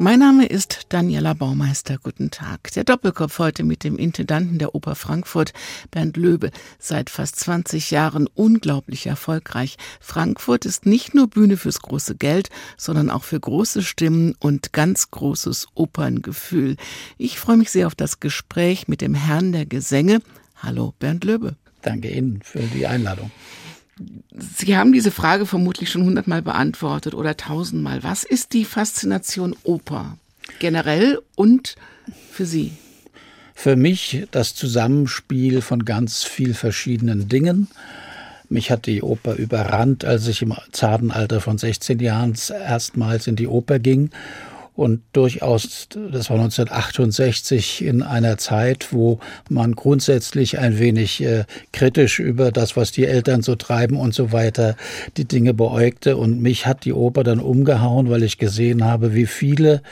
mein Name ist Daniela Baumeister. Guten Tag. Der Doppelkopf heute mit dem Intendanten der Oper Frankfurt, Bernd Löbe, seit fast 20 Jahren unglaublich erfolgreich. Frankfurt ist nicht nur Bühne fürs große Geld, sondern auch für große Stimmen und ganz großes Operngefühl. Ich freue mich sehr auf das Gespräch mit dem Herrn der Gesänge. Hallo, Bernd Löbe. Danke Ihnen für die Einladung. Sie haben diese Frage vermutlich schon hundertmal beantwortet oder tausendmal. Was ist die Faszination Oper generell und für Sie? Für mich das Zusammenspiel von ganz viel verschiedenen Dingen. Mich hat die Oper überrannt, als ich im zarten Alter von 16 Jahren erstmals in die Oper ging und durchaus, das war 1968 in einer Zeit, wo man grundsätzlich ein wenig äh, kritisch über das, was die Eltern so treiben und so weiter, die Dinge beäugte. Und mich hat die Oper dann umgehauen, weil ich gesehen habe, wie viele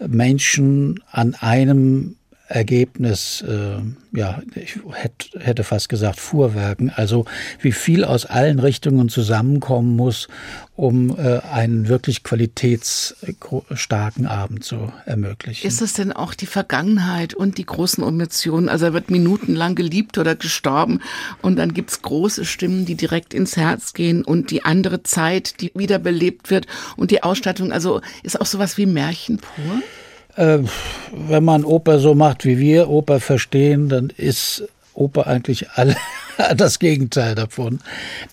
Menschen an einem Ergebnis, äh, ja, ich hätte, hätte fast gesagt Fuhrwerken, also wie viel aus allen Richtungen zusammenkommen muss, um äh, einen wirklich qualitätsstarken Abend zu ermöglichen. Ist das denn auch die Vergangenheit und die großen Emotionen? Also er wird minutenlang geliebt oder gestorben und dann gibt's große Stimmen, die direkt ins Herz gehen und die andere Zeit, die wiederbelebt wird und die Ausstattung, also ist auch sowas wie Märchen pur? Äh, wenn man Oper so macht, wie wir Oper verstehen, dann ist Oper eigentlich alle das Gegenteil davon.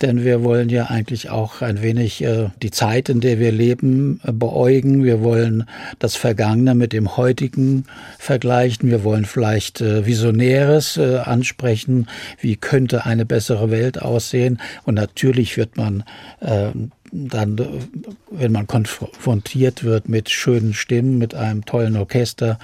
Denn wir wollen ja eigentlich auch ein wenig äh, die Zeit, in der wir leben, äh, beäugen. Wir wollen das Vergangene mit dem heutigen vergleichen. Wir wollen vielleicht äh, Visionäres äh, ansprechen. Wie könnte eine bessere Welt aussehen? Und natürlich wird man äh, dann, wenn man konfrontiert wird mit schönen Stimmen, mit einem tollen Orchester,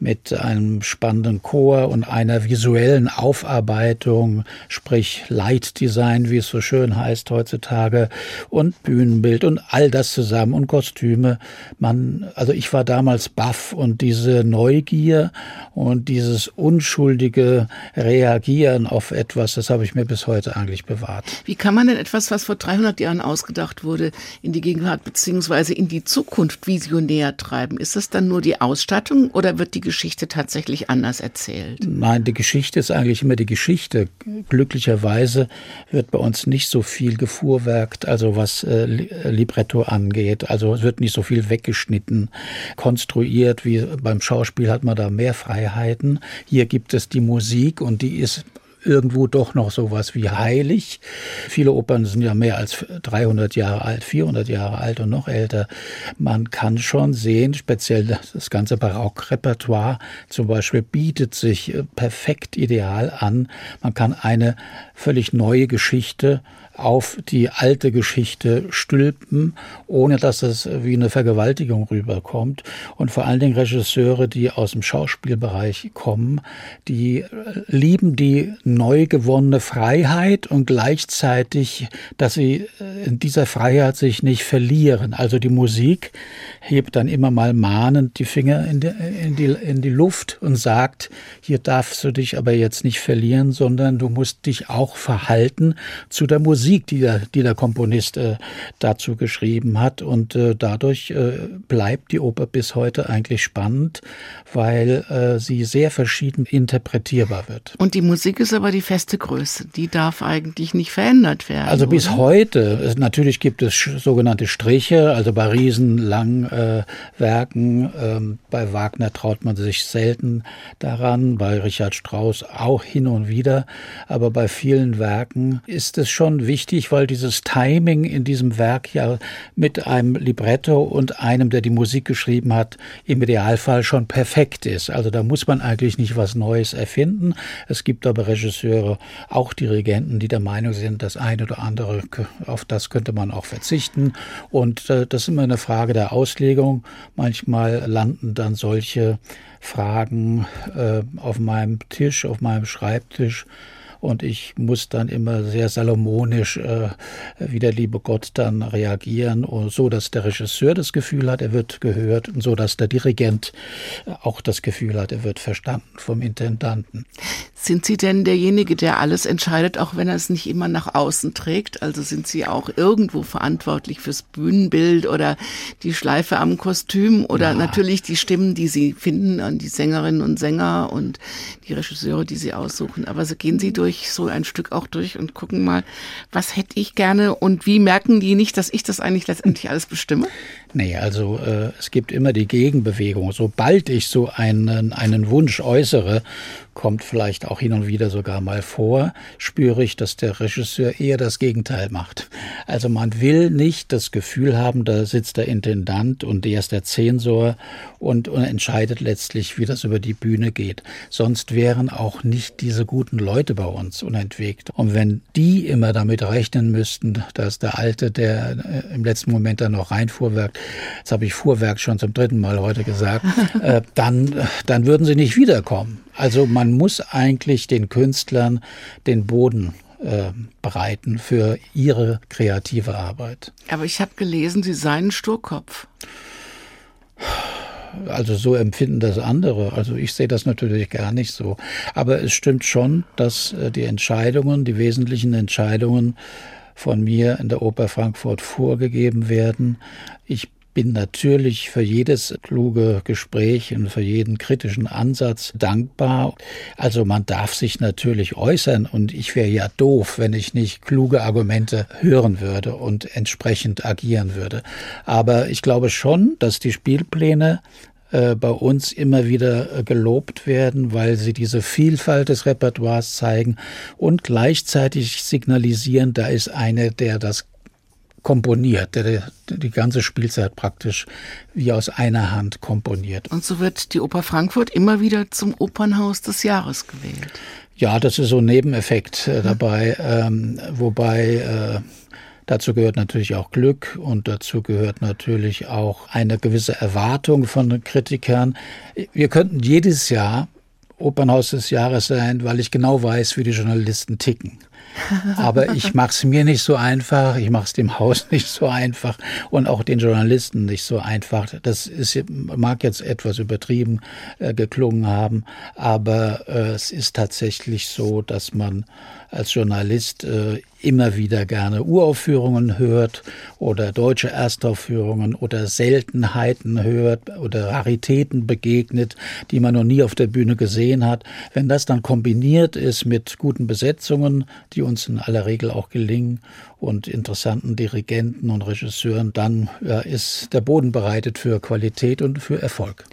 mit einem spannenden Chor und einer visuellen Aufarbeitung, sprich Lightdesign, wie es so schön heißt heutzutage, und Bühnenbild und all das zusammen und Kostüme. Man, also ich war damals baff und diese Neugier und dieses unschuldige Reagieren auf etwas, das habe ich mir bis heute eigentlich bewahrt. Wie kann man denn etwas, was vor 300 Jahren ausgedacht wurde, in die Gegenwart beziehungsweise in die Zukunft visionär treiben? Ist das dann nur die Ausstattung oder wird die Geschichte tatsächlich anders erzählt? Nein, die Geschichte ist eigentlich immer die Geschichte. Glücklicherweise wird bei uns nicht so viel gefuhrwerkt, also was äh, Libretto angeht. Also es wird nicht so viel weggeschnitten, konstruiert, wie beim Schauspiel hat man da mehr Freiheiten. Hier gibt es die Musik und die ist irgendwo doch noch sowas wie heilig. Viele Opern sind ja mehr als 300 Jahre alt, 400 Jahre alt und noch älter. Man kann schon sehen, speziell das ganze Barockrepertoire zum Beispiel bietet sich äh, perfekt ideal an. Man kann eine völlig neue Geschichte auf die alte Geschichte stülpen, ohne dass es wie eine Vergewaltigung rüberkommt. Und vor allen Dingen Regisseure, die aus dem Schauspielbereich kommen, die lieben die neu gewonnene Freiheit und gleichzeitig, dass sie in dieser Freiheit sich nicht verlieren. Also die Musik hebt dann immer mal mahnend die Finger in die, in die, in die Luft und sagt, hier darfst du dich aber jetzt nicht verlieren, sondern du musst dich auch verhalten zu der Musik Musik, die der, die der Komponist äh, dazu geschrieben hat. Und äh, dadurch äh, bleibt die Oper bis heute eigentlich spannend, weil äh, sie sehr verschieden interpretierbar wird. Und die Musik ist aber die feste Größe. Die darf eigentlich nicht verändert werden. Also bis oder? heute. Natürlich gibt es sogenannte Striche, also bei riesenlangen äh, Werken. Ähm, bei Wagner traut man sich selten daran, bei Richard Strauss auch hin und wieder. Aber bei vielen Werken ist es schon wichtig, wichtig, weil dieses Timing in diesem Werk ja mit einem Libretto und einem, der die Musik geschrieben hat, im Idealfall schon perfekt ist. Also da muss man eigentlich nicht was Neues erfinden. Es gibt aber Regisseure, auch Dirigenten, die der Meinung sind, das eine oder andere, auf das könnte man auch verzichten. Und äh, das ist immer eine Frage der Auslegung. Manchmal landen dann solche Fragen äh, auf meinem Tisch, auf meinem Schreibtisch und ich muss dann immer sehr salomonisch äh, wie der liebe Gott dann reagieren, so dass der Regisseur das Gefühl hat, er wird gehört und so dass der Dirigent auch das Gefühl hat, er wird verstanden vom Intendanten. Sind Sie denn derjenige, der alles entscheidet, auch wenn er es nicht immer nach außen trägt? Also sind Sie auch irgendwo verantwortlich fürs Bühnenbild oder die Schleife am Kostüm oder ja. natürlich die Stimmen, die Sie finden an die Sängerinnen und Sänger und die Regisseure, die Sie aussuchen. Aber so gehen Sie durch so ein Stück auch durch und gucken mal, was hätte ich gerne und wie merken die nicht, dass ich das eigentlich letztendlich alles bestimme? Nee, also äh, es gibt immer die Gegenbewegung. Sobald ich so einen, einen Wunsch äußere, kommt vielleicht auch hin und wieder sogar mal vor, spüre ich, dass der Regisseur eher das Gegenteil macht. Also man will nicht das Gefühl haben, da sitzt der Intendant und der ist der Zensor und, und entscheidet letztlich, wie das über die Bühne geht. Sonst wären auch nicht diese guten Leute bei uns unentwegt. Und wenn die immer damit rechnen müssten, dass der Alte, der äh, im letzten Moment dann noch reinfuhrwerkt, das habe ich Fuhrwerk schon zum dritten Mal heute gesagt, äh, dann, dann würden sie nicht wiederkommen. Also man muss eigentlich den Künstlern den Boden äh, bereiten für ihre kreative Arbeit. Aber ich habe gelesen, Sie seien Sturkopf. Also so empfinden das andere. Also ich sehe das natürlich gar nicht so. Aber es stimmt schon, dass äh, die Entscheidungen, die wesentlichen Entscheidungen von mir in der Oper Frankfurt vorgegeben werden. Ich bin natürlich für jedes kluge Gespräch und für jeden kritischen Ansatz dankbar. Also man darf sich natürlich äußern und ich wäre ja doof, wenn ich nicht kluge Argumente hören würde und entsprechend agieren würde. Aber ich glaube schon, dass die Spielpläne äh, bei uns immer wieder äh, gelobt werden, weil sie diese Vielfalt des Repertoires zeigen und gleichzeitig signalisieren, da ist einer, der das komponiert, der, die ganze Spielzeit praktisch wie aus einer Hand komponiert. Und so wird die Oper Frankfurt immer wieder zum Opernhaus des Jahres gewählt. Ja, das ist so ein Nebeneffekt äh, dabei, ähm, wobei äh, dazu gehört natürlich auch Glück und dazu gehört natürlich auch eine gewisse Erwartung von Kritikern. Wir könnten jedes Jahr Opernhaus des Jahres sein, weil ich genau weiß, wie die Journalisten ticken. Aber ich mache es mir nicht so einfach, ich mache es dem Haus nicht so einfach und auch den Journalisten nicht so einfach. Das ist, mag jetzt etwas übertrieben äh, geklungen haben, aber äh, es ist tatsächlich so, dass man als Journalist äh, immer wieder gerne Uraufführungen hört oder deutsche Erstaufführungen oder Seltenheiten hört oder Raritäten begegnet, die man noch nie auf der Bühne gesehen hat. Wenn das dann kombiniert ist mit guten Besetzungen, die uns in aller Regel auch gelingen und interessanten Dirigenten und Regisseuren, dann ja, ist der Boden bereitet für Qualität und für Erfolg.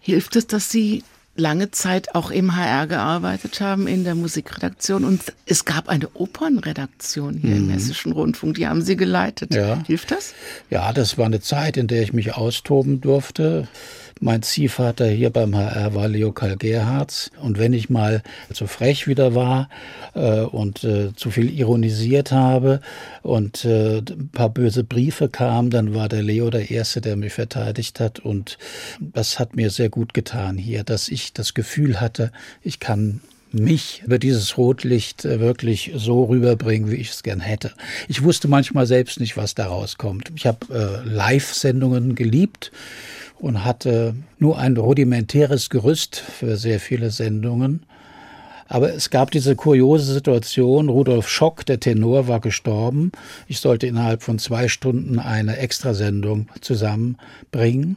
Hilft es, dass Sie lange Zeit auch im HR gearbeitet haben, in der Musikredaktion. Und es gab eine Opernredaktion hier mhm. im Hessischen Rundfunk, die haben Sie geleitet. Ja. Hilft das? Ja, das war eine Zeit, in der ich mich austoben durfte. Mein Ziehvater hier beim HR war Leo Karl Gerhards. Und wenn ich mal zu frech wieder war äh, und äh, zu viel ironisiert habe und äh, ein paar böse Briefe kamen, dann war der Leo der Erste, der mich verteidigt hat. Und das hat mir sehr gut getan hier, dass ich das Gefühl hatte, ich kann mich über dieses Rotlicht äh, wirklich so rüberbringen, wie ich es gern hätte. Ich wusste manchmal selbst nicht, was daraus kommt. Ich habe äh, Live-Sendungen geliebt und hatte nur ein rudimentäres Gerüst für sehr viele Sendungen. Aber es gab diese kuriose Situation, Rudolf Schock, der Tenor, war gestorben. Ich sollte innerhalb von zwei Stunden eine Extrasendung zusammenbringen.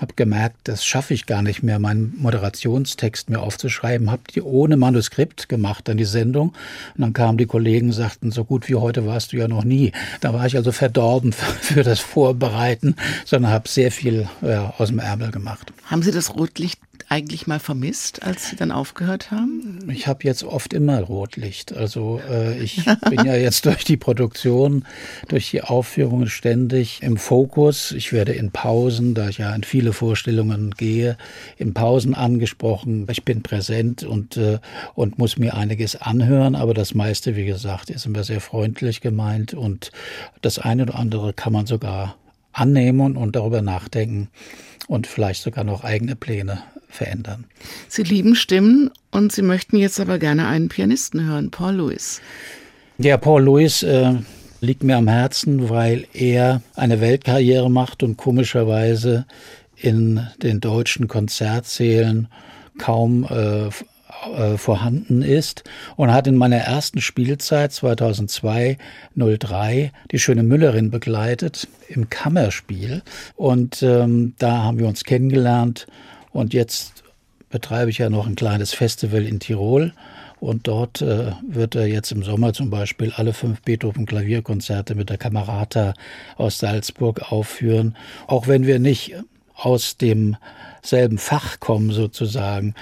Hab gemerkt, das schaffe ich gar nicht mehr, meinen Moderationstext mir aufzuschreiben. Hab die ohne Manuskript gemacht, dann die Sendung. Und dann kamen die Kollegen und sagten, so gut wie heute warst du ja noch nie. Da war ich also verdorben für das Vorbereiten, sondern habe sehr viel ja, aus dem Ärmel gemacht. Haben Sie das Rotlicht eigentlich mal vermisst, als Sie dann aufgehört haben? Ich habe jetzt oft immer Rotlicht. Also äh, ich bin ja jetzt durch die Produktion, durch die Aufführungen ständig im Fokus. Ich werde in Pausen, da ich ja in viele Vorstellungen gehe, in Pausen angesprochen. Ich bin präsent und, äh, und muss mir einiges anhören, aber das meiste, wie gesagt, ist immer sehr freundlich gemeint und das eine oder andere kann man sogar annehmen und darüber nachdenken und vielleicht sogar noch eigene Pläne verändern. Sie lieben Stimmen und Sie möchten jetzt aber gerne einen Pianisten hören, Paul Lewis. Ja, Paul Lewis äh, liegt mir am Herzen, weil er eine Weltkarriere macht und komischerweise in den deutschen Konzertsälen kaum äh, äh, vorhanden ist und hat in meiner ersten Spielzeit 2002 03 die schöne Müllerin begleitet im Kammerspiel und ähm, da haben wir uns kennengelernt und jetzt betreibe ich ja noch ein kleines Festival in Tirol und dort äh, wird er jetzt im Sommer zum Beispiel alle fünf Beethoven-Klavierkonzerte mit der Kamerata aus Salzburg aufführen. Auch wenn wir nicht aus demselben Fach kommen sozusagen,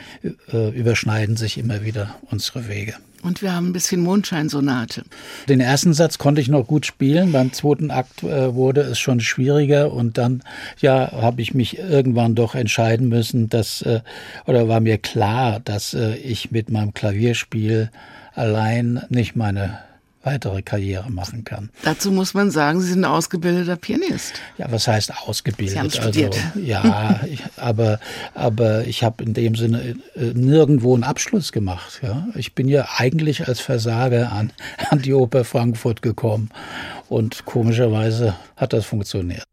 äh, überschneiden sich immer wieder unsere Wege. Und wir haben ein bisschen Mondscheinsonate. Den ersten Satz konnte ich noch gut spielen. Beim zweiten Akt äh, wurde es schon schwieriger und dann, ja, habe ich mich irgendwann doch entscheiden müssen, dass, äh, oder war mir klar, dass äh, ich mit meinem Klavierspiel allein nicht meine weitere Karriere machen kann. Dazu muss man sagen, Sie sind ein ausgebildeter Pianist. Ja, was heißt ausgebildet? Sie haben studiert. Also, ja, ich, aber, aber ich habe in dem Sinne äh, nirgendwo einen Abschluss gemacht. Ja? Ich bin ja eigentlich als Versager an, an die Oper Frankfurt gekommen und komischerweise hat das funktioniert.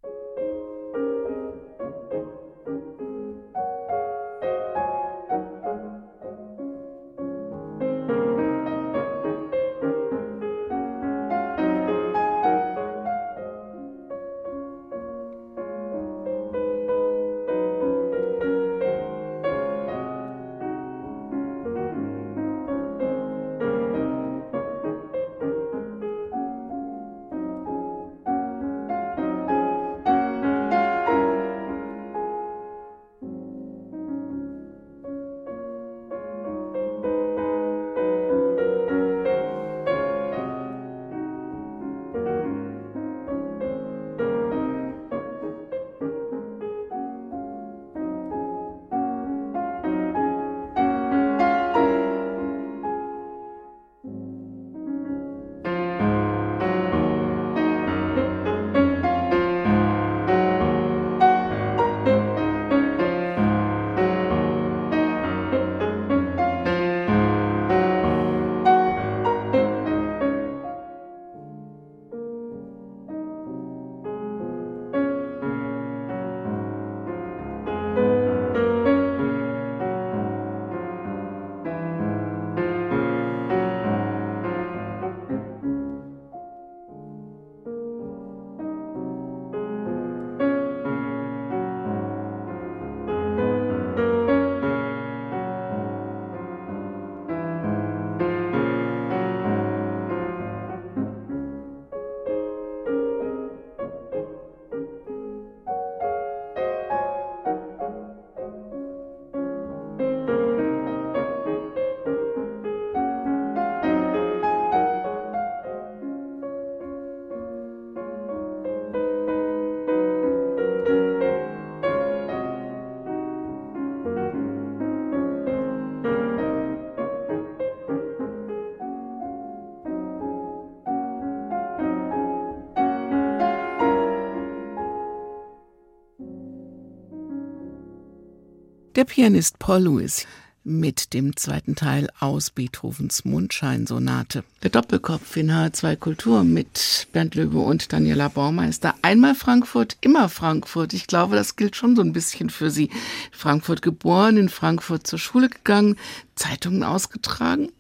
Der Pianist Paul Lewis mit dem zweiten Teil aus Beethovens Mundscheinsonate. Der Doppelkopf in H2 Kultur mit Bernd Löwe und Daniela Baumeister. Einmal Frankfurt, immer Frankfurt. Ich glaube, das gilt schon so ein bisschen für Sie. Frankfurt geboren, in Frankfurt zur Schule gegangen, Zeitungen ausgetragen,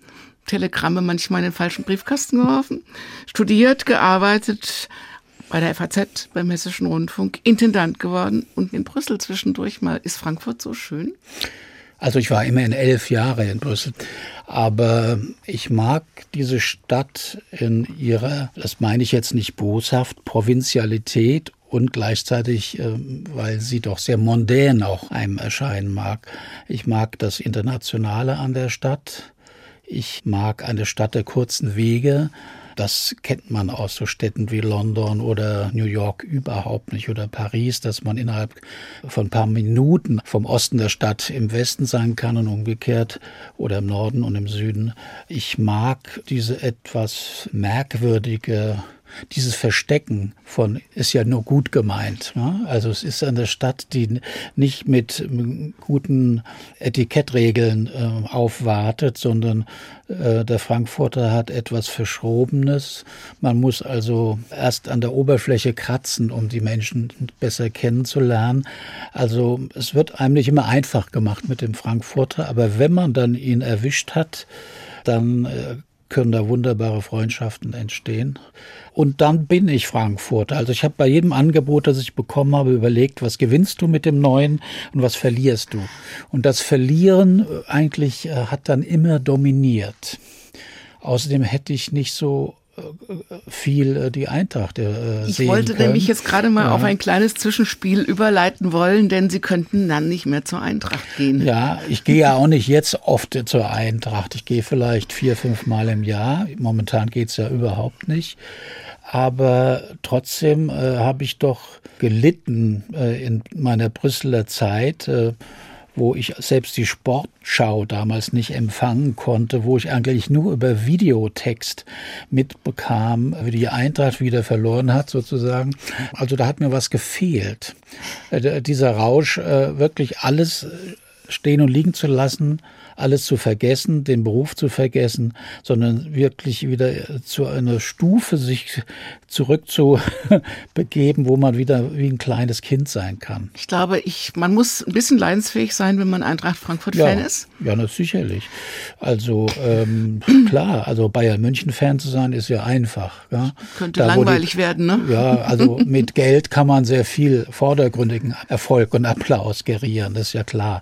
Telegramme manchmal in den falschen Briefkasten geworfen, studiert, gearbeitet, bei der FAZ, beim Hessischen Rundfunk, Intendant geworden und in Brüssel zwischendurch mal. Ist Frankfurt so schön? Also ich war immerhin elf Jahre in Brüssel, aber ich mag diese Stadt in ihrer, das meine ich jetzt nicht boshaft, Provinzialität und gleichzeitig, ähm, weil sie doch sehr mondän auch einem erscheinen mag. Ich mag das Internationale an der Stadt. Ich mag eine Stadt der kurzen Wege. Das kennt man aus so Städten wie London oder New York überhaupt nicht oder Paris, dass man innerhalb von ein paar Minuten vom Osten der Stadt im Westen sein kann und umgekehrt oder im Norden und im Süden. Ich mag diese etwas merkwürdige dieses Verstecken von ist ja nur gut gemeint. Ne? Also es ist eine Stadt, die nicht mit guten Etikettregeln äh, aufwartet, sondern äh, der Frankfurter hat etwas Verschrobenes. Man muss also erst an der Oberfläche kratzen, um die Menschen besser kennenzulernen. Also es wird einem nicht immer einfach gemacht mit dem Frankfurter, aber wenn man dann ihn erwischt hat, dann äh, können da wunderbare Freundschaften entstehen. Und dann bin ich Frankfurter. Also ich habe bei jedem Angebot, das ich bekommen habe, überlegt, was gewinnst du mit dem Neuen und was verlierst du. Und das Verlieren äh, eigentlich äh, hat dann immer dominiert. Außerdem hätte ich nicht so viel äh, die Eintracht äh, Ich wollte können. nämlich jetzt gerade mal ja. auf ein kleines Zwischenspiel überleiten wollen, denn Sie könnten dann nicht mehr zur Eintracht gehen. Ja, ich gehe ja auch nicht jetzt oft zur Eintracht. Ich gehe vielleicht vier, fünf Mal im Jahr. Momentan geht's ja überhaupt nicht. Aber trotzdem äh, habe ich doch gelitten äh, in meiner Brüsseler Zeit. Äh, wo ich selbst die Sportschau damals nicht empfangen konnte, wo ich eigentlich nur über Videotext mitbekam, wie die Eintracht wieder verloren hat sozusagen. Also da hat mir was gefehlt. Äh, dieser Rausch, äh, wirklich alles äh, stehen und liegen zu lassen, alles zu vergessen, den Beruf zu vergessen, sondern wirklich wieder zu einer Stufe sich zurückzubegeben, wo man wieder wie ein kleines Kind sein kann. Ich glaube, ich, man muss ein bisschen leidensfähig sein, wenn man Eintracht Frankfurt-Fan ja, ist. Ja, das sicherlich. Also ähm, klar, also Bayern München-Fan zu sein, ist ja einfach. Ja. Könnte da, langweilig die, werden, ne? Ja, also mit Geld kann man sehr viel vordergründigen Erfolg und Applaus gerieren, das ist ja klar.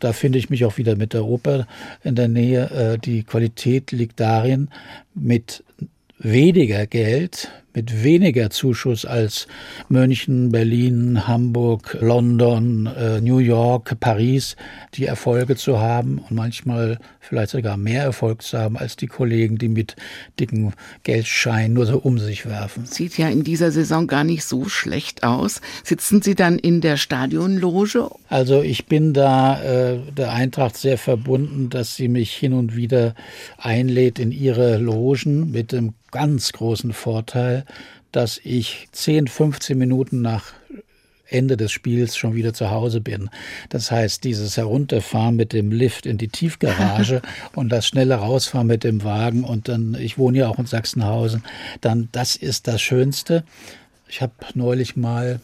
Da finde ich mich auch wieder mit der Oper in der Nähe. Äh, die Qualität liegt darin, mit weniger Geld, mit weniger Zuschuss als München, Berlin, Hamburg, London, äh, New York, Paris, die Erfolge zu haben und manchmal vielleicht sogar mehr Erfolg zu haben als die Kollegen, die mit dicken Geldscheinen nur so um sich werfen. Sieht ja in dieser Saison gar nicht so schlecht aus. Sitzen Sie dann in der Stadionloge? Also ich bin da äh, der Eintracht sehr verbunden, dass sie mich hin und wieder einlädt in ihre Logen mit dem ganz großen Vorteil, dass ich 10, 15 Minuten nach Ende des Spiels schon wieder zu Hause bin. Das heißt, dieses Herunterfahren mit dem Lift in die Tiefgarage und das schnelle Rausfahren mit dem Wagen und dann, ich wohne ja auch in Sachsenhausen, dann das ist das Schönste. Ich habe neulich mal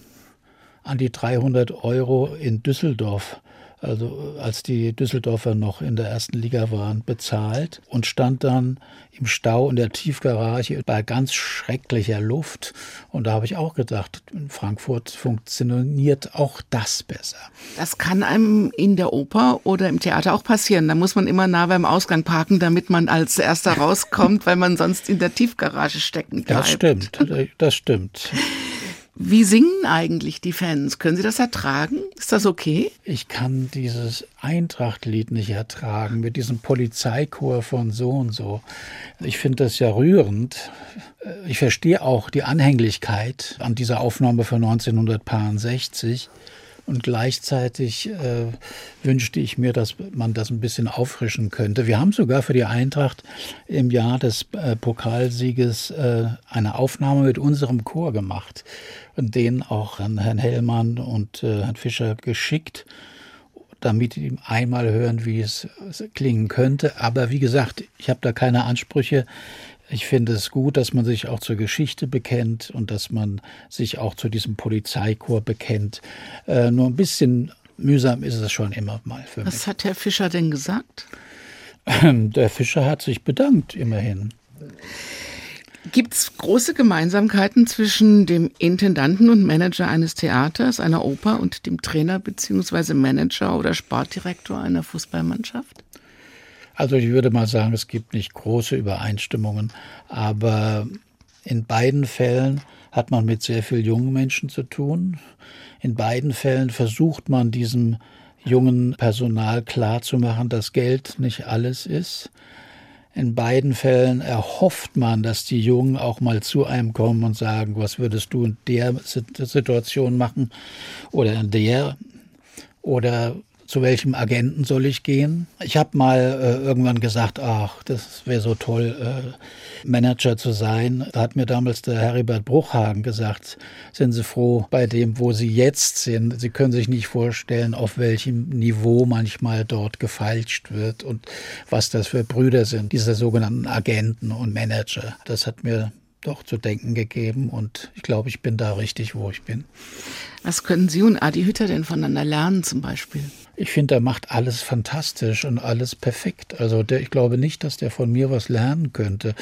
an die 300 Euro in Düsseldorf also als die Düsseldorfer noch in der ersten Liga waren, bezahlt und stand dann im Stau in der Tiefgarage bei ganz schrecklicher Luft. Und da habe ich auch gedacht, in Frankfurt funktioniert auch das besser. Das kann einem in der Oper oder im Theater auch passieren. Da muss man immer nah beim Ausgang parken, damit man als erster rauskommt, weil man sonst in der Tiefgarage stecken bleibt. Das stimmt, das stimmt. Wie singen eigentlich die Fans? Können Sie das ertragen? Ist das okay? Ich kann dieses Eintrachtlied nicht ertragen mit diesem Polizeichor von so und so. Ich finde das ja rührend. Ich verstehe auch die Anhänglichkeit an dieser Aufnahme von 1960. Und gleichzeitig äh, wünschte ich mir, dass man das ein bisschen auffrischen könnte. Wir haben sogar für die Eintracht im Jahr des äh, Pokalsieges äh, eine Aufnahme mit unserem Chor gemacht den auch an Herrn Hellmann und äh, Herrn Fischer geschickt, damit die einmal hören, wie es klingen könnte. Aber wie gesagt, ich habe da keine Ansprüche. Ich finde es gut, dass man sich auch zur Geschichte bekennt und dass man sich auch zu diesem Polizeikorps bekennt. Äh, nur ein bisschen mühsam ist es schon immer mal für mich. Was hat Herr Fischer denn gesagt? Der Fischer hat sich bedankt, immerhin. Gibt es große Gemeinsamkeiten zwischen dem Intendanten und Manager eines Theaters, einer Oper und dem Trainer bzw. Manager oder Sportdirektor einer Fußballmannschaft? Also ich würde mal sagen, es gibt nicht große Übereinstimmungen, aber in beiden Fällen hat man mit sehr vielen jungen Menschen zu tun. In beiden Fällen versucht man diesem jungen Personal klarzumachen, dass Geld nicht alles ist. In beiden Fällen erhofft man, dass die Jungen auch mal zu einem kommen und sagen, was würdest du in der Situation machen oder in der oder zu welchem Agenten soll ich gehen? Ich habe mal äh, irgendwann gesagt, ach, das wäre so toll, äh, Manager zu sein. Da hat mir damals der Heribert Bruchhagen gesagt, sind Sie froh bei dem, wo Sie jetzt sind. Sie können sich nicht vorstellen, auf welchem Niveau manchmal dort gefeilscht wird und was das für Brüder sind, diese sogenannten Agenten und Manager. Das hat mir doch zu denken gegeben und ich glaube, ich bin da richtig, wo ich bin. Was können Sie und Adi Hütter denn voneinander lernen zum Beispiel? Ich finde, er macht alles fantastisch und alles perfekt. Also der, ich glaube nicht, dass der von mir was lernen könnte.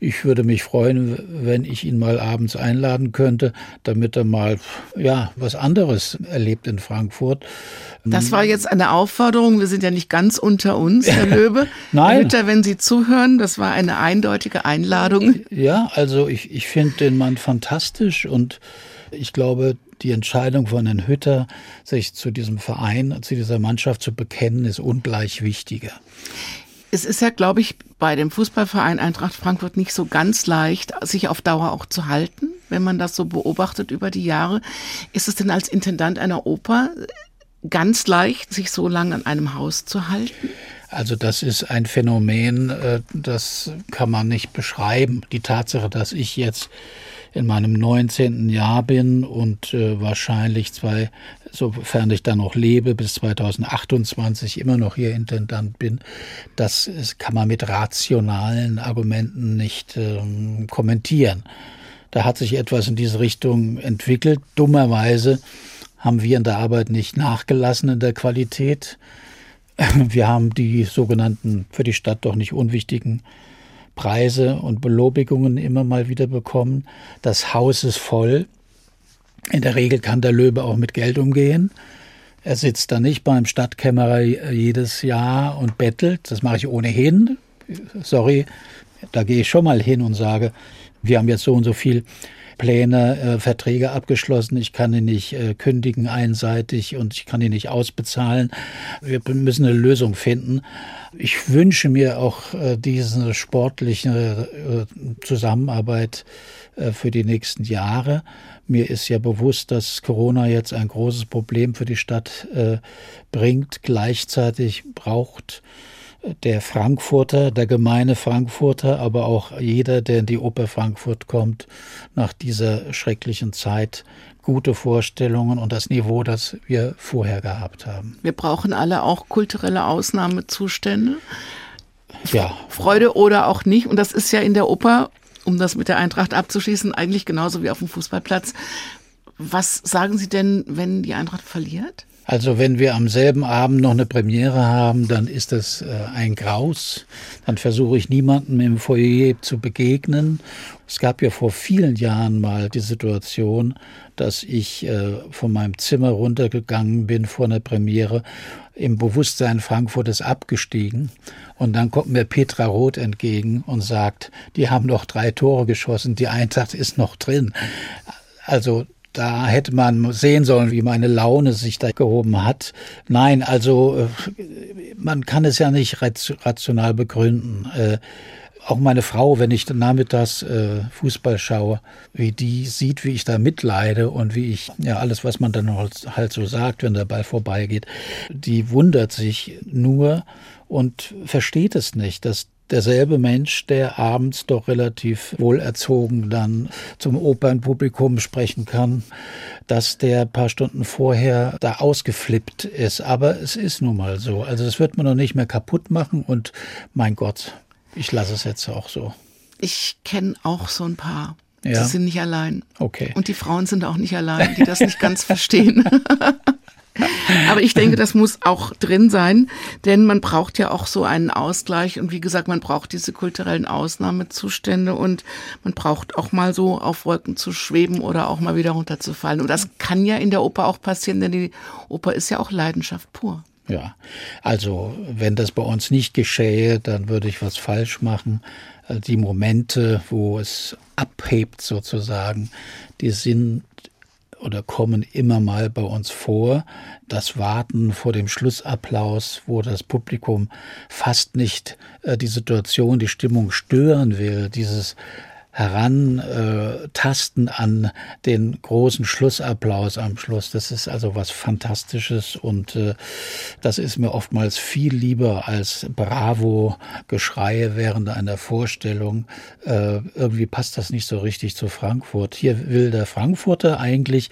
Ich würde mich freuen, wenn ich ihn mal abends einladen könnte, damit er mal ja was anderes erlebt in Frankfurt. Das war jetzt eine Aufforderung. Wir sind ja nicht ganz unter uns, Herr Löbe. Nein. Herr Hütter, wenn Sie zuhören, das war eine eindeutige Einladung. Ja, also ich, ich finde den Mann fantastisch und ich glaube, die Entscheidung von Herrn Hütter, sich zu diesem Verein, zu dieser Mannschaft zu bekennen, ist ungleich wichtiger. Es ist ja, glaube ich, bei dem Fußballverein Eintracht Frankfurt nicht so ganz leicht, sich auf Dauer auch zu halten, wenn man das so beobachtet über die Jahre. Ist es denn als Intendant einer Oper ganz leicht, sich so lange an einem Haus zu halten? Also das ist ein Phänomen, äh, das kann man nicht beschreiben. Die Tatsache, dass ich jetzt in meinem 19. Jahr bin und äh, wahrscheinlich zwei, sofern ich dann noch lebe, bis 2028 immer noch hier Intendant bin, das kann man mit rationalen Argumenten nicht ähm, kommentieren. Da hat sich etwas in diese Richtung entwickelt. Dummerweise haben wir in der Arbeit nicht nachgelassen in der Qualität. Wir haben die sogenannten für die Stadt doch nicht unwichtigen Preise und Belobigungen immer mal wieder bekommen. Das Haus ist voll. In der Regel kann der Löwe auch mit Geld umgehen. Er sitzt da nicht beim Stadtkämmerer jedes Jahr und bettelt. Das mache ich ohnehin. Sorry, da gehe ich schon mal hin und sage, wir haben jetzt so und so viel Pläne, äh, Verträge abgeschlossen. Ich kann die nicht äh, kündigen einseitig und ich kann die nicht ausbezahlen. Wir müssen eine Lösung finden. Ich wünsche mir auch äh, diese sportliche äh, Zusammenarbeit äh, für die nächsten Jahre. Mir ist ja bewusst, dass Corona jetzt ein großes Problem für die Stadt äh, bringt. Gleichzeitig braucht der Frankfurter, der gemeine Frankfurter, aber auch jeder, der in die Oper Frankfurt kommt, nach dieser schrecklichen Zeit gute Vorstellungen und das Niveau, das wir vorher gehabt haben. Wir brauchen alle auch kulturelle Ausnahmezustände. Ja. Freude oder auch nicht. Und das ist ja in der Oper, um das mit der Eintracht abzuschließen, eigentlich genauso wie auf dem Fußballplatz. Was sagen Sie denn, wenn die Eintracht verliert? Also wenn wir am selben Abend noch eine Premiere haben, dann ist das äh, ein Graus. Dann versuche ich niemandem im Foyer zu begegnen. Es gab ja vor vielen Jahren mal die Situation, dass ich äh, von meinem Zimmer runtergegangen bin vor einer Premiere. Im Bewusstsein Frankfurt ist abgestiegen. Und dann kommt mir Petra Roth entgegen und sagt, die haben noch drei Tore geschossen, die Eintracht ist noch drin. Also da hätte man sehen sollen, wie meine Laune sich da gehoben hat. Nein, also äh, man kann es ja nicht rational begründen. Äh, auch meine Frau, wenn ich nachmittags äh, Fußball schaue, wie die sieht, wie ich da mitleide und wie ich, ja, alles, was man dann halt so sagt, wenn der Ball vorbeigeht, die wundert sich nur und versteht es nicht, dass derselbe Mensch, der abends doch relativ wohlerzogen dann zum Opernpublikum sprechen kann, dass der paar Stunden vorher da ausgeflippt ist. Aber es ist nun mal so. Also das wird man noch nicht mehr kaputt machen und mein Gott, ich lasse es jetzt auch so. Ich kenne auch so ein paar. Ja. Die sind nicht allein. Okay. Und die Frauen sind auch nicht allein, die das nicht ganz verstehen. Aber ich denke, das muss auch drin sein, denn man braucht ja auch so einen Ausgleich und wie gesagt, man braucht diese kulturellen Ausnahmezustände und man braucht auch mal so auf Wolken zu schweben oder auch mal wieder runterzufallen. Und das kann ja in der Oper auch passieren, denn die Oper ist ja auch Leidenschaft pur. Ja, also wenn das bei uns nicht geschähe, dann würde ich was falsch machen. Äh, die Momente, wo es abhebt sozusagen, die sind oder kommen immer mal bei uns vor. Das Warten vor dem Schlussapplaus, wo das Publikum fast nicht äh, die Situation, die Stimmung stören will, dieses Herantasten an den großen Schlussapplaus am Schluss. Das ist also was Fantastisches und äh, das ist mir oftmals viel lieber als Bravo-Geschreie während einer Vorstellung. Äh, irgendwie passt das nicht so richtig zu Frankfurt. Hier will der Frankfurter eigentlich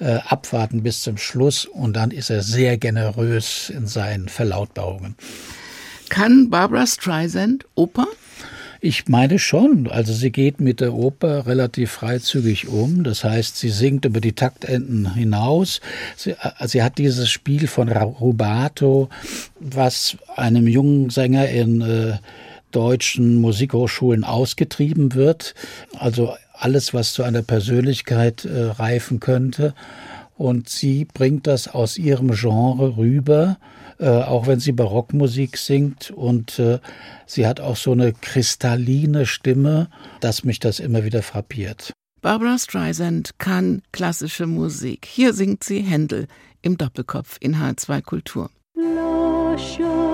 äh, abwarten bis zum Schluss und dann ist er sehr generös in seinen Verlautbarungen. Kann Barbara Streisand Oper? Ich meine schon. Also sie geht mit der Oper relativ freizügig um. Das heißt, sie singt über die Taktenden hinaus. Sie, äh, sie hat dieses Spiel von Rubato, was einem jungen Sänger in äh, deutschen Musikhochschulen ausgetrieben wird. Also alles, was zu einer Persönlichkeit äh, reifen könnte. Und sie bringt das aus ihrem Genre rüber äh, auch wenn sie Barockmusik singt. Und äh, sie hat auch so eine kristalline Stimme, dass mich das immer wieder frappiert. Barbara Streisand kann klassische Musik. Hier singt sie Händel im Doppelkopf in H2 Kultur. Lascia,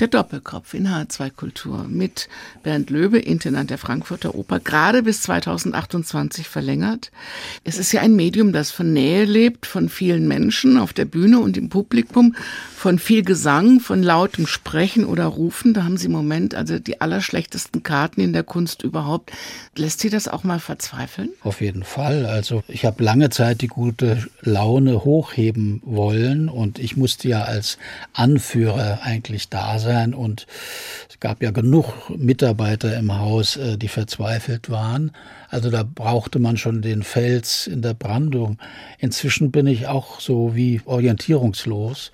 Der Doppelkopf in H2 Kultur mit Bernd Löbe, Intendant der Frankfurter Oper, gerade bis 2028 verlängert. Es ist ja ein Medium, das von Nähe lebt, von vielen Menschen auf der Bühne und im Publikum, von viel Gesang, von lautem Sprechen oder Rufen. Da haben Sie im Moment also die allerschlechtesten Karten in der Kunst überhaupt. Lässt Sie das auch mal verzweifeln? Auf jeden Fall. Also ich habe lange Zeit die gute Laune hochheben wollen und ich musste ja als Anführer eigentlich da sein sein. Und es gab ja genug Mitarbeiter im Haus, äh, die verzweifelt waren. Also da brauchte man schon den Fels in der Brandung. Inzwischen bin ich auch so wie orientierungslos,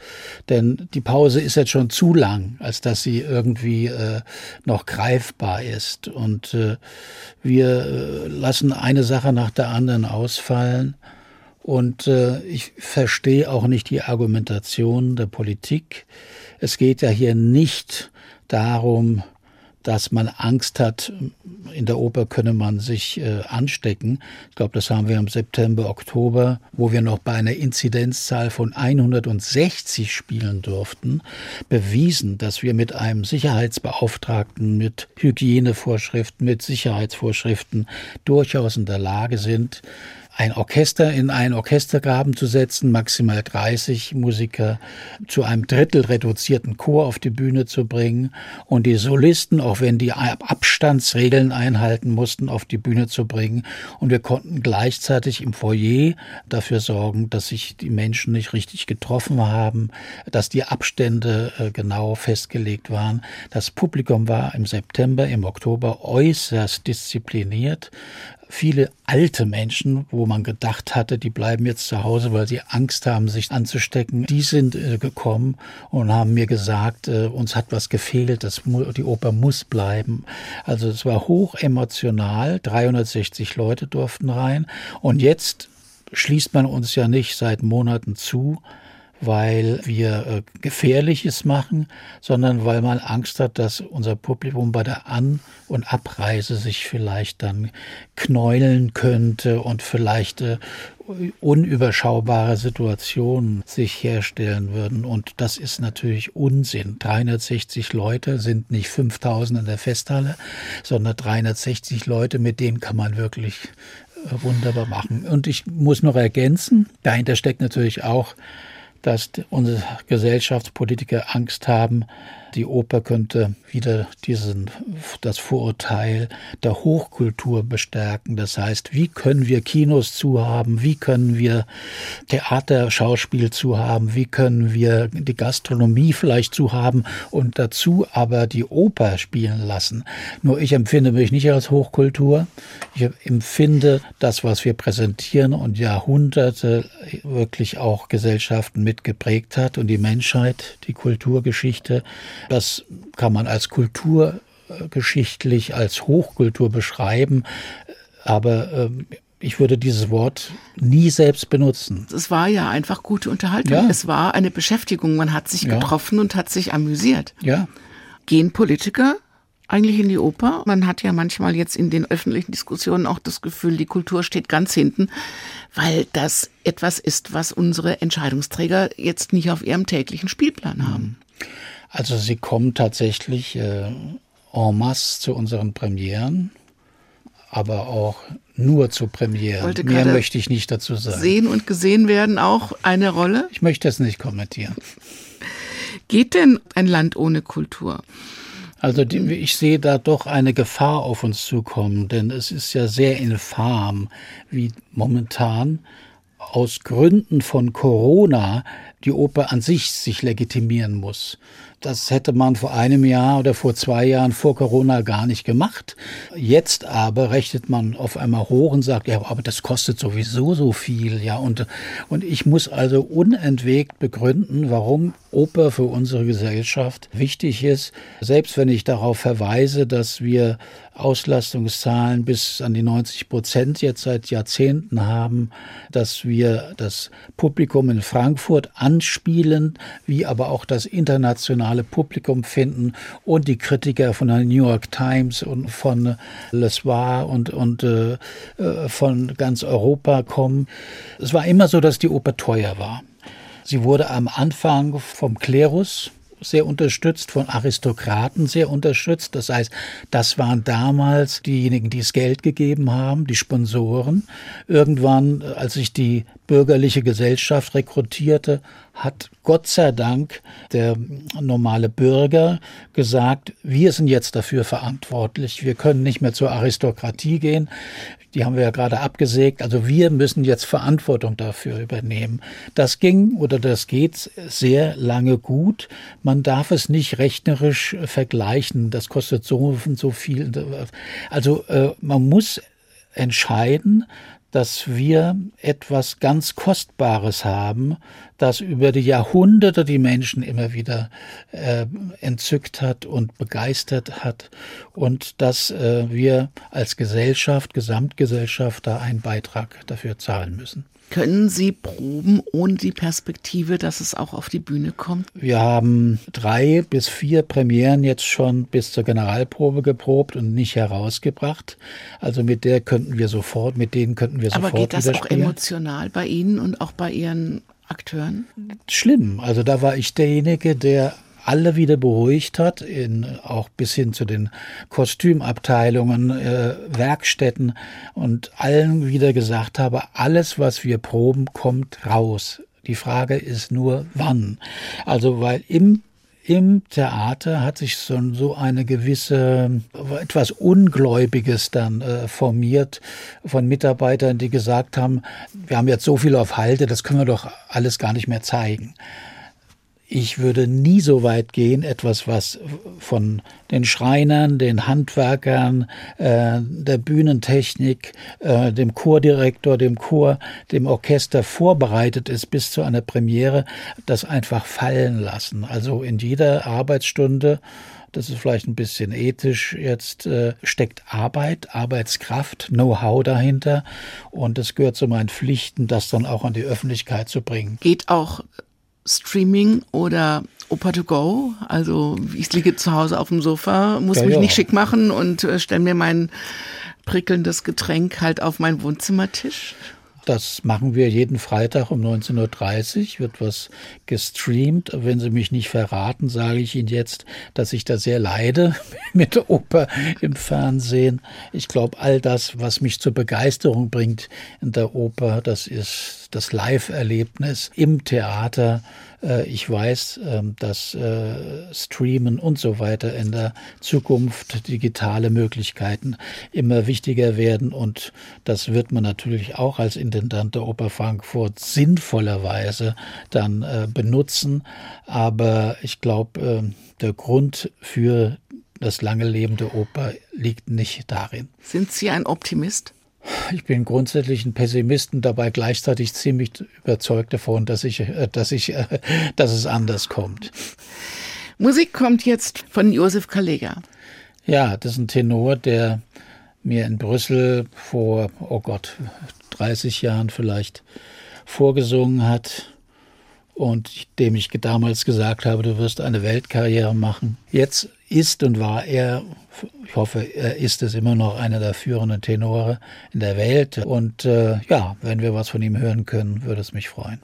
denn die Pause ist jetzt schon zu lang, als dass sie irgendwie äh, noch greifbar ist. Und äh, wir äh, lassen eine Sache nach der anderen ausfallen. Und äh, ich verstehe auch nicht die Argumentation der Politik. Es geht ja hier nicht darum, dass man Angst hat, in der Oper könne man sich äh, anstecken. Ich glaube, das haben wir im September, Oktober, wo wir noch bei einer Inzidenzzahl von 160 spielen durften, bewiesen, dass wir mit einem Sicherheitsbeauftragten, mit Hygienevorschriften, mit Sicherheitsvorschriften durchaus in der Lage sind, ein Orchester in einen Orchestergraben zu setzen, maximal 30 Musiker zu einem Drittel reduzierten Chor auf die Bühne zu bringen und die Solisten, auch wenn die Abstandsregeln einhalten mussten, auf die Bühne zu bringen. Und wir konnten gleichzeitig im Foyer dafür sorgen, dass sich die Menschen nicht richtig getroffen haben, dass die Abstände äh, genau festgelegt waren. Das Publikum war im September, im Oktober äußerst diszipliniert viele alte Menschen, wo man gedacht hatte, die bleiben jetzt zu Hause, weil sie Angst haben, sich anzustecken, die sind äh, gekommen und haben mir gesagt, äh, uns hat was gefehlt, das, die Oper muss bleiben. Also es war hoch emotional, 360 Leute durften rein. Und jetzt schließt man uns ja nicht seit Monaten zu, weil wir äh, Gefährliches machen, sondern weil man Angst hat, dass unser Publikum bei der An- und Abreise sich vielleicht dann knäulen könnte und vielleicht äh, unüberschaubare Situationen sich herstellen würden. Und das ist natürlich Unsinn. 360 Leute sind nicht 5000 in der Festhalle, sondern 360 Leute, mit denen kann man wirklich äh, wunderbar machen. Und ich muss noch ergänzen, dahinter steckt natürlich auch dass unsere Gesellschaftspolitiker Angst haben, die Oper könnte wieder diesen, das Vorurteil der Hochkultur bestärken. Das heißt, wie können wir Kinos zuhaben? Wie können wir Theaterschauspiel zuhaben? Wie können wir die Gastronomie vielleicht zuhaben und dazu aber die Oper spielen lassen? Nur ich empfinde mich nicht als Hochkultur. Ich empfinde das, was wir präsentieren und Jahrhunderte wirklich auch Gesellschaften mitgeprägt hat und die Menschheit, die Kulturgeschichte das kann man als kulturgeschichtlich, als Hochkultur beschreiben. Aber ähm, ich würde dieses Wort nie selbst benutzen. Es war ja einfach gute Unterhaltung. Ja. Es war eine Beschäftigung. Man hat sich ja. getroffen und hat sich amüsiert. Ja. Gehen Politiker eigentlich in die Oper? Man hat ja manchmal jetzt in den öffentlichen Diskussionen auch das Gefühl, die Kultur steht ganz hinten, weil das etwas ist, was unsere Entscheidungsträger jetzt nicht auf ihrem täglichen Spielplan haben. Also sie kommen tatsächlich äh, en masse zu unseren Premieren, aber auch nur zu Premieren. Wollte Mehr möchte ich nicht dazu sagen. Sehen und gesehen werden auch eine Rolle? Ich möchte es nicht kommentieren. Geht denn ein Land ohne Kultur? Also die, ich sehe da doch eine Gefahr auf uns zukommen, denn es ist ja sehr infam, wie momentan aus Gründen von Corona die Oper an sich sich legitimieren muss. Das hätte man vor einem Jahr oder vor zwei Jahren vor Corona gar nicht gemacht. Jetzt aber rechnet man auf einmal hoch und sagt, ja, aber das kostet sowieso so viel, ja. Und, und ich muss also unentwegt begründen, warum Oper für unsere Gesellschaft wichtig ist. Selbst wenn ich darauf verweise, dass wir Auslastungszahlen bis an die 90 Prozent jetzt seit Jahrzehnten haben, dass wir das Publikum in Frankfurt anspielen, wie aber auch das internationale Publikum finden und die Kritiker von der New York Times und von Le Soir und, und äh, äh von ganz Europa kommen. Es war immer so, dass die Oper teuer war. Sie wurde am Anfang vom Klerus sehr unterstützt, von Aristokraten sehr unterstützt. Das heißt, das waren damals diejenigen, die es Geld gegeben haben, die Sponsoren. Irgendwann, als sich die bürgerliche Gesellschaft rekrutierte, hat Gott sei Dank der normale Bürger gesagt, wir sind jetzt dafür verantwortlich. Wir können nicht mehr zur Aristokratie gehen. Die haben wir ja gerade abgesägt. Also wir müssen jetzt Verantwortung dafür übernehmen. Das ging oder das geht sehr lange gut. Man darf es nicht rechnerisch vergleichen. Das kostet so, so viel. Also äh, man muss entscheiden, dass wir etwas ganz Kostbares haben, das über die Jahrhunderte die Menschen immer wieder äh, entzückt hat und begeistert hat und dass äh, wir als Gesellschaft, Gesamtgesellschaft da einen Beitrag dafür zahlen müssen. Können Sie proben ohne die Perspektive, dass es auch auf die Bühne kommt? Wir haben drei bis vier Premieren jetzt schon bis zur Generalprobe geprobt und nicht herausgebracht. Also mit der könnten wir sofort, mit denen könnten wir sofort Aber geht das auch emotional bei Ihnen und auch bei Ihren Akteuren? Schlimm. Also da war ich derjenige, der alle wieder beruhigt hat, in, auch bis hin zu den Kostümabteilungen, äh, Werkstätten und allen wieder gesagt habe, alles, was wir proben, kommt raus. Die Frage ist nur, wann. Also, weil im im Theater hat sich so, so eine gewisse, etwas Ungläubiges dann äh, formiert von Mitarbeitern, die gesagt haben, wir haben jetzt so viel auf Halte, das können wir doch alles gar nicht mehr zeigen ich würde nie so weit gehen, etwas, was von den Schreinern, den Handwerkern, äh, der Bühnentechnik, äh, dem Chordirektor, dem Chor, dem Orchester vorbereitet ist bis zu einer Premiere, das einfach fallen lassen. Also in jeder Arbeitsstunde das ist vielleicht ein bisschen ethisch jetzt, äh, steckt Arbeit, Arbeitskraft, Know-how dahinter und es gehört zu meinen Pflichten, das dann auch an die Öffentlichkeit zu bringen. Geht auch Streaming oder Opa to go. Also ich liege zu Hause auf dem Sofa, muss ja, mich ja. nicht schick machen und äh, stelle mir mein prickelndes Getränk halt auf meinen Wohnzimmertisch. Das machen wir jeden Freitag um 19.30 Uhr, wird was gestreamt. Wenn Sie mich nicht verraten, sage ich Ihnen jetzt, dass ich da sehr leide mit der Oper im Fernsehen. Ich glaube, all das, was mich zur Begeisterung bringt in der Oper, das ist das Live-Erlebnis im Theater ich weiß, ähm, dass äh, Streamen und so weiter in der Zukunft digitale Möglichkeiten immer wichtiger werden und das wird man natürlich auch als Intendant der Oper Frankfurt sinnvollerweise dann äh, benutzen. Aber ich glaube, der Grund für das lange Leben der Oper liegt nicht darin. Sind Sie ein Optimist? Ich bin grundsätzlich ein Pessimist und dabei gleichzeitig ziemlich überzeugt davon, dass ich, äh, dass ich, äh, dass es anders kommt. Musik kommt jetzt von Josef Kallega. Ja, das ist ein Tenor, der mir in Brüssel vor, oh Gott, 30 Jahren vielleicht vorgesungen hat und dem ich damals gesagt habe, du wirst eine Weltkarriere machen. Jetzt ist und war er, ich hoffe, er ist es immer noch einer der führenden Tenore in der Welt. Und äh, ja, wenn wir was von ihm hören können, würde es mich freuen.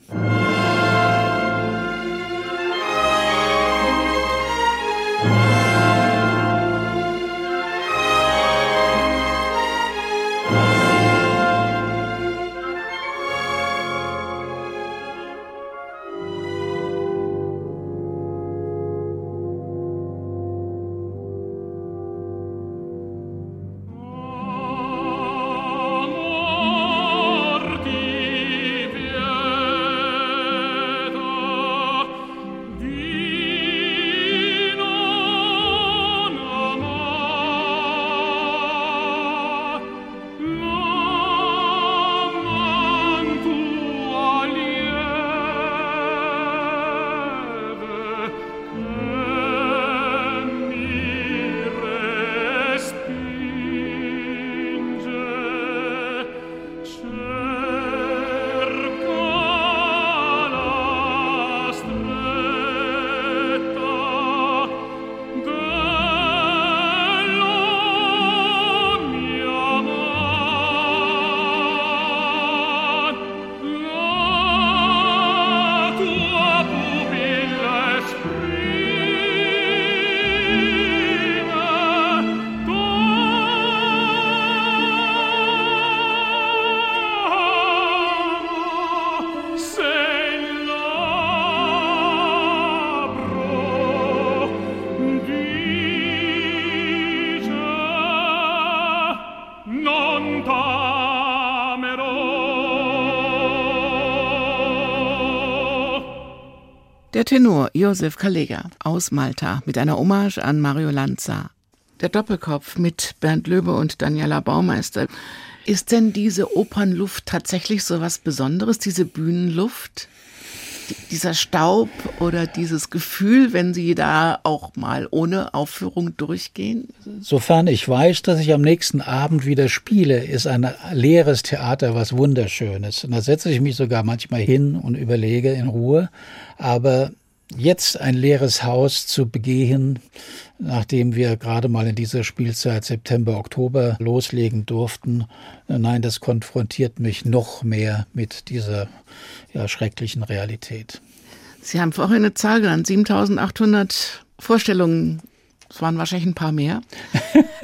Der Tenor Josef Kallega aus Malta mit einer Hommage an Mario Lanza. Der Doppelkopf mit Bernd Löbe und Daniela Baumeister. Ist denn diese Opernluft tatsächlich so was Besonderes, diese Bühnenluft? dieser Staub oder dieses Gefühl, wenn Sie da auch mal ohne Aufführung durchgehen? Sofern ich weiß, dass ich am nächsten Abend wieder spiele, ist ein leeres Theater was Wunderschönes. Und da setze ich mich sogar manchmal hin und überlege in Ruhe. Aber jetzt ein leeres Haus zu begehen, nachdem wir gerade mal in dieser Spielzeit September, Oktober loslegen durften, nein, das konfrontiert mich noch mehr mit dieser ja, schrecklichen Realität. Sie haben vorhin eine Zahl genannt, 7800 Vorstellungen es waren wahrscheinlich ein paar mehr.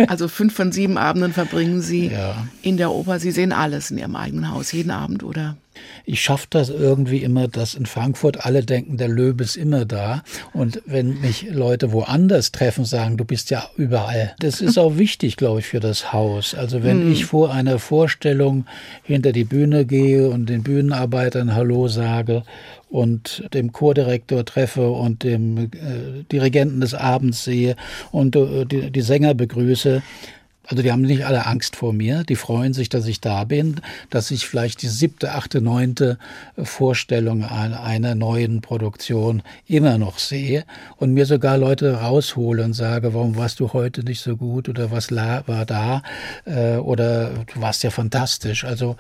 Also fünf von sieben Abenden verbringen Sie ja. in der Oper. Sie sehen alles in Ihrem eigenen Haus, jeden Abend, oder? Ich schaffe das irgendwie immer, dass in Frankfurt alle denken, der Löwe ist immer da. Und wenn mich Leute woanders treffen, sagen, du bist ja überall. Das ist auch wichtig, glaube ich, für das Haus. Also wenn hm. ich vor einer Vorstellung hinter die Bühne gehe und den Bühnenarbeitern Hallo sage und dem Chordirektor treffe und dem äh, Dirigenten des Abends sehe und äh, die, die Sänger begrüße, also die haben nicht alle Angst vor mir, die freuen sich, dass ich da bin, dass ich vielleicht die siebte, achte, neunte Vorstellung einer neuen Produktion immer noch sehe und mir sogar Leute raushole und sage, warum warst du heute nicht so gut oder was war da äh, oder du warst ja fantastisch. Also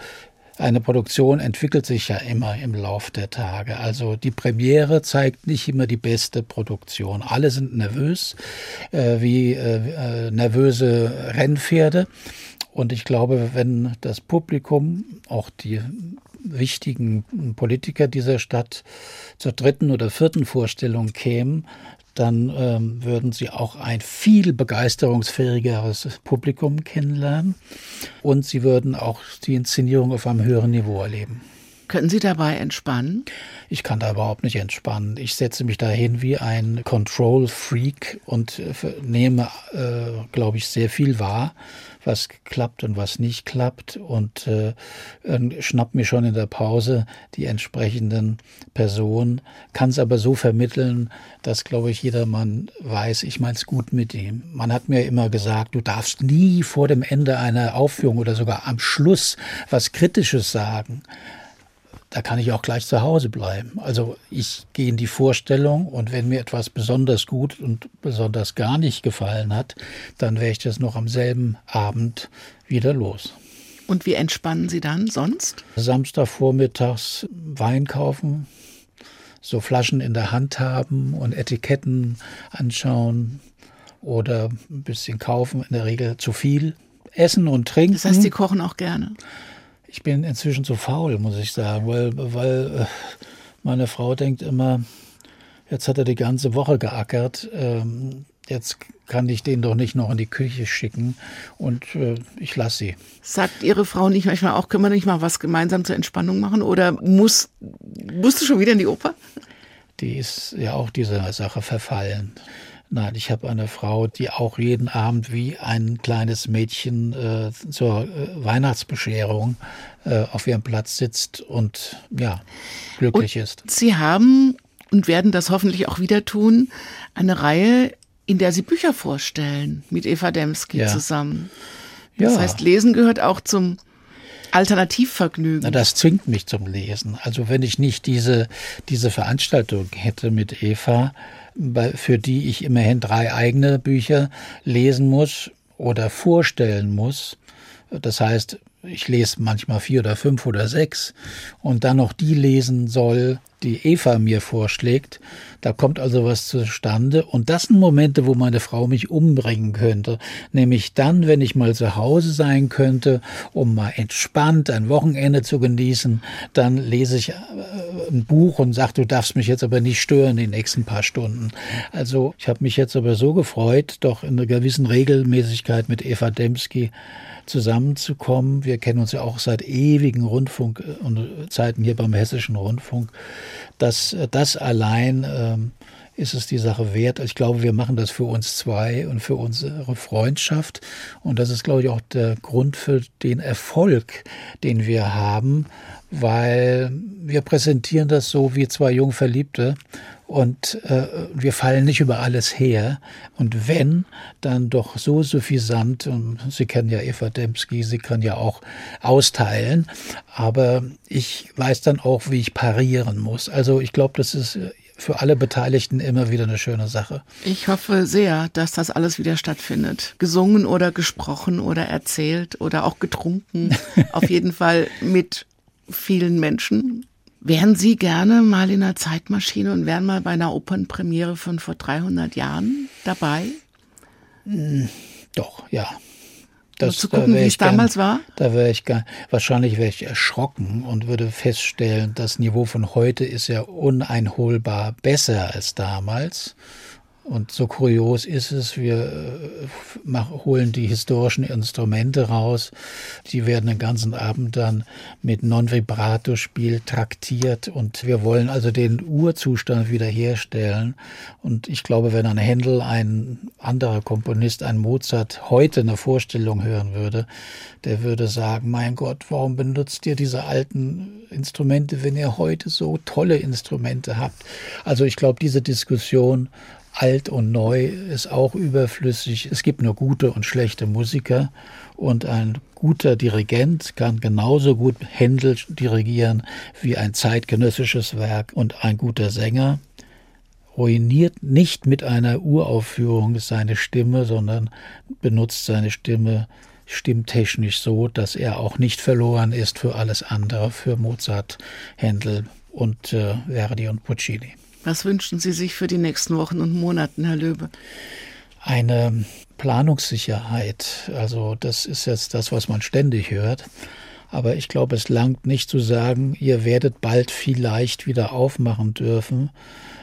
eine Produktion entwickelt sich ja immer im Lauf der Tage. Also die Premiere zeigt nicht immer die beste Produktion. Alle sind nervös, äh, wie äh, äh, nervöse Rennpferde. Und ich glaube, wenn das Publikum, auch die wichtigen Politiker dieser Stadt zur dritten oder vierten Vorstellung kämen, dann ähm, würden sie auch ein viel begeisterungsfähigeres Publikum kennenlernen und sie würden auch die Inszenierung auf einem höheren Niveau erleben. Können Sie dabei entspannen? Ich kann da überhaupt nicht entspannen. Ich setze mich dahin wie ein Control-Freak und äh, nehme, äh, glaube ich, sehr viel wahr was klappt und was nicht klappt und äh, schnappt mir schon in der Pause die entsprechenden Personen, kann es aber so vermitteln, dass, glaube ich, jedermann weiß, ich meine es gut mit ihm. Man hat mir immer gesagt, du darfst nie vor dem Ende einer Aufführung oder sogar am Schluss was Kritisches sagen da kann ich auch gleich zu Hause bleiben. Also ich gehe in die Vorstellung und wenn mir etwas besonders gut und besonders gar nicht gefallen hat, dann werde ich das noch am selben Abend wieder los. Und wie entspannen Sie dann sonst? Samstagvormittags Wein kaufen, so Flaschen in der Hand haben und Etiketten anschauen oder ein bisschen kaufen, in der Regel zu viel. Essen und trinken. Das heißt, Sie kochen auch gerne? Ich bin inzwischen zu faul, muss ich sagen, weil, weil äh, meine Frau denkt immer, jetzt hat er die ganze Woche geackert, ähm, jetzt kann ich den doch nicht noch in die Küche schicken und äh, ich lasse sie. Sagt Ihre Frau nicht manchmal auch, können wir nicht mal was gemeinsam zur Entspannung machen oder muss, musst du schon wieder in die Oper? Die ist ja auch dieser Sache verfallen. Nein, ich habe eine Frau, die auch jeden Abend wie ein kleines Mädchen äh, zur äh, Weihnachtsbescherung äh, auf ihrem Platz sitzt und ja, glücklich und ist. Sie haben und werden das hoffentlich auch wieder tun, eine Reihe, in der Sie Bücher vorstellen mit Eva Demski ja. zusammen. Das ja. heißt, Lesen gehört auch zum Alternativvergnügen. Na, das zwingt mich zum Lesen. Also wenn ich nicht diese, diese Veranstaltung hätte mit Eva, für die ich immerhin drei eigene Bücher lesen muss oder vorstellen muss. Das heißt, ich lese manchmal vier oder fünf oder sechs und dann noch die lesen soll, die Eva mir vorschlägt. Da kommt also was zustande. Und das sind Momente, wo meine Frau mich umbringen könnte. Nämlich dann, wenn ich mal zu Hause sein könnte, um mal entspannt ein Wochenende zu genießen, dann lese ich äh, ein Buch und sage, du darfst mich jetzt aber nicht stören die nächsten paar Stunden. Also ich habe mich jetzt aber so gefreut, doch in einer gewissen Regelmäßigkeit mit Eva Demski zusammenzukommen. Wir kennen uns ja auch seit ewigen Rundfunk und Zeiten hier beim Hessischen Rundfunk, dass das allein ähm, ist es die Sache wert. Ich glaube, wir machen das für uns zwei und für unsere Freundschaft. Und das ist, glaube ich, auch der Grund für den Erfolg, den wir haben, weil wir präsentieren das so wie zwei Jungverliebte und äh, wir fallen nicht über alles her. Und wenn, dann doch so suffisant. Und Sie kennen ja Eva Dembski, sie kann ja auch austeilen. Aber ich weiß dann auch, wie ich parieren muss. Also ich glaube, das ist für alle Beteiligten immer wieder eine schöne Sache. Ich hoffe sehr, dass das alles wieder stattfindet. Gesungen oder gesprochen oder erzählt oder auch getrunken. Auf jeden Fall mit vielen Menschen. Wären Sie gerne mal in einer Zeitmaschine und wären mal bei einer Opernpremiere von vor 300 Jahren dabei? Hm, doch, ja. Das, um zu gucken, da wie es damals war? Da wäre ich gar, wahrscheinlich wäre ich erschrocken und würde feststellen, das Niveau von heute ist ja uneinholbar besser als damals. Und so kurios ist es, wir äh, holen die historischen Instrumente raus. Die werden den ganzen Abend dann mit Non-Vibrato-Spiel traktiert und wir wollen also den Urzustand wiederherstellen. Und ich glaube, wenn ein Händel, ein anderer Komponist, ein Mozart heute eine Vorstellung hören würde, der würde sagen, mein Gott, warum benutzt ihr diese alten Instrumente, wenn ihr heute so tolle Instrumente habt? Also ich glaube, diese Diskussion alt und neu ist auch überflüssig. Es gibt nur gute und schlechte Musiker und ein guter Dirigent kann genauso gut Händel dirigieren wie ein zeitgenössisches Werk und ein guter Sänger ruiniert nicht mit einer Uraufführung seine Stimme, sondern benutzt seine Stimme stimmtechnisch so, dass er auch nicht verloren ist für alles andere, für Mozart, Händel und äh, Verdi und Puccini. Was wünschen Sie sich für die nächsten Wochen und Monaten, Herr Löbe? Eine Planungssicherheit. Also das ist jetzt das, was man ständig hört. Aber ich glaube, es langt nicht zu sagen, ihr werdet bald vielleicht wieder aufmachen dürfen,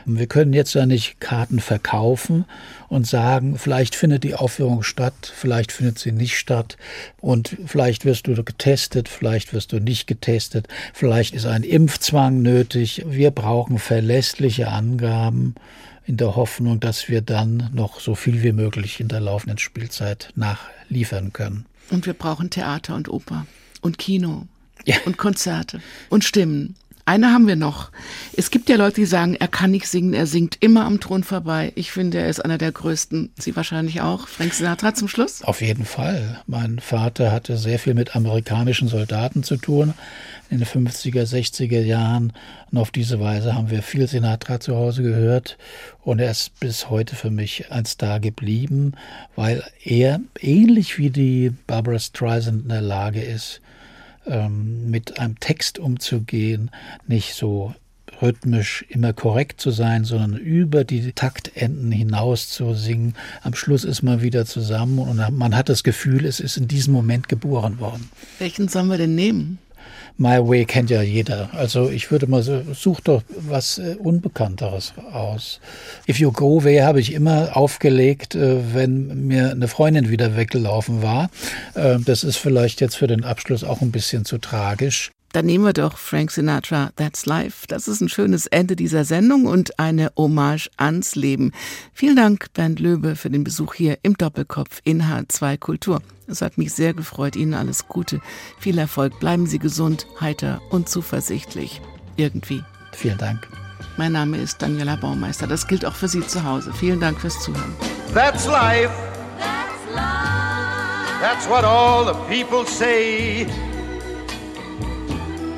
wir können jetzt ja nicht Karten verkaufen und sagen, vielleicht findet die Aufführung statt, vielleicht findet sie nicht statt und vielleicht wirst du getestet, vielleicht wirst du nicht getestet, vielleicht ist ein Impfzwang nötig. Wir brauchen verlässliche Angaben in der Hoffnung, dass wir dann noch so viel wie möglich in der laufenden Spielzeit nachliefern können. Und wir brauchen Theater und Oper und Kino ja. und Konzerte und Stimmen. Eine haben wir noch. Es gibt ja Leute, die sagen, er kann nicht singen, er singt immer am Thron vorbei. Ich finde, er ist einer der größten. Sie wahrscheinlich auch. Frank Sinatra zum Schluss? Auf jeden Fall. Mein Vater hatte sehr viel mit amerikanischen Soldaten zu tun in den 50er, 60er Jahren. Und auf diese Weise haben wir viel Sinatra zu Hause gehört. Und er ist bis heute für mich ein Star geblieben, weil er ähnlich wie die Barbara Streisand in der Lage ist, ähm, mit einem Text umzugehen, nicht so rhythmisch immer korrekt zu sein, sondern über die Taktenden hinaus zu singen. Am Schluss ist man wieder zusammen und man hat das Gefühl, es ist in diesem Moment geboren worden. Welchen sollen wir denn nehmen? My Way kennt ja jeder. Also ich würde mal so, such doch was äh, Unbekannteres aus. If You Go Away habe ich immer aufgelegt, äh, wenn mir eine Freundin wieder weggelaufen war. Äh, das ist vielleicht jetzt für den Abschluss auch ein bisschen zu tragisch. Dann nehmen wir doch Frank Sinatra, That's Life. Das ist ein schönes Ende dieser Sendung und eine Hommage ans Leben. Vielen Dank, Bernd Löbe, für den Besuch hier im Doppelkopf in H2 Kultur. Es hat mich sehr gefreut. Ihnen alles Gute, viel Erfolg. Bleiben Sie gesund, heiter und zuversichtlich. Irgendwie. Vielen Dank. Mein Name ist Daniela Baumeister. Das gilt auch für Sie zu Hause. Vielen Dank fürs Zuhören. That's life. That's life. That's what all the people say.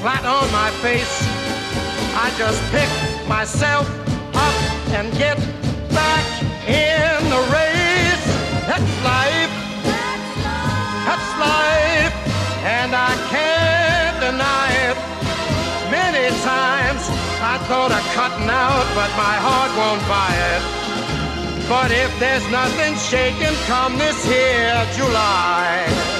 flat on my face, I just pick myself up and get back in the race. That's life. That's life. And I can't deny it. Many times I thought of cutting out, but my heart won't buy it. But if there's nothing shaking come this here July,